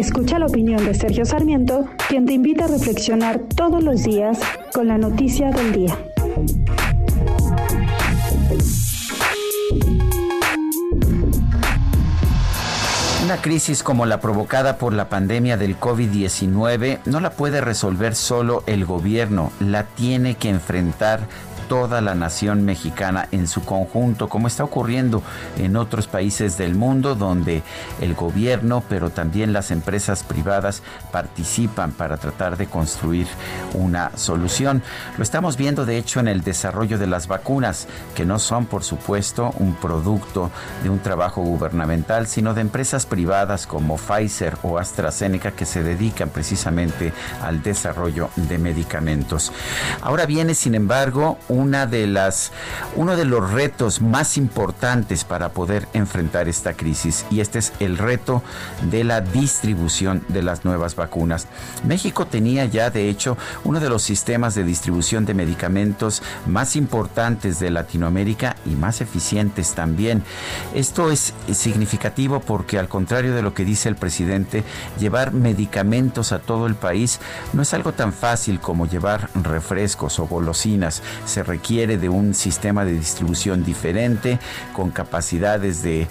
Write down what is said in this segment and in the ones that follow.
Escucha la opinión de Sergio Sarmiento, quien te invita a reflexionar todos los días con la noticia del día. Una crisis como la provocada por la pandemia del COVID-19 no la puede resolver solo el gobierno, la tiene que enfrentar toda la nación mexicana en su conjunto, como está ocurriendo en otros países del mundo donde el gobierno, pero también las empresas privadas participan para tratar de construir una solución. Lo estamos viendo de hecho en el desarrollo de las vacunas, que no son por supuesto un producto de un trabajo gubernamental, sino de empresas privadas como Pfizer o AstraZeneca que se dedican precisamente al desarrollo de medicamentos. Ahora viene, sin embargo, una de las, uno de los retos más importantes para poder enfrentar esta crisis y este es el reto de la distribución de las nuevas vacunas. México tenía ya de hecho uno de los sistemas de distribución de medicamentos más importantes de Latinoamérica y más eficientes también. Esto es significativo porque al contrario de lo que dice el presidente, llevar medicamentos a todo el país no es algo tan fácil como llevar refrescos o golosinas. Requiere de un sistema de distribución diferente, con capacidades de,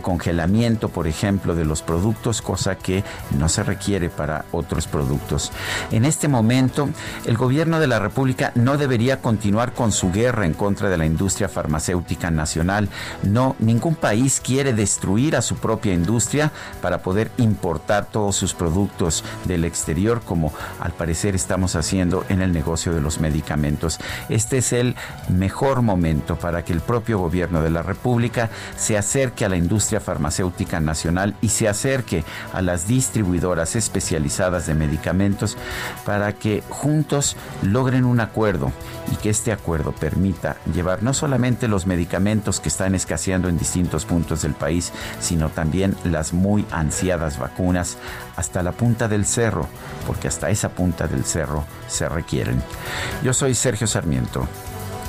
congelamiento, por ejemplo, de los productos, cosa que no se requiere para otros productos. En este momento, el gobierno de la República no debería continuar con su guerra en contra de la industria farmacéutica nacional. No, ningún país quiere destruir a su propia industria para poder importar todos sus productos del exterior, como al parecer estamos haciendo en el negocio de los medicamentos. Este es el mejor momento para que el propio gobierno de la República se acerque a la industria farmacéutica nacional y se acerque a las distribuidoras especializadas de medicamentos para que juntos logren un acuerdo y que este acuerdo permita llevar no solamente los medicamentos que están escaseando en distintos puntos del país, sino también las muy ansiadas vacunas hasta la punta del cerro, porque hasta esa punta del cerro se requieren. Yo soy Sergio Sarmiento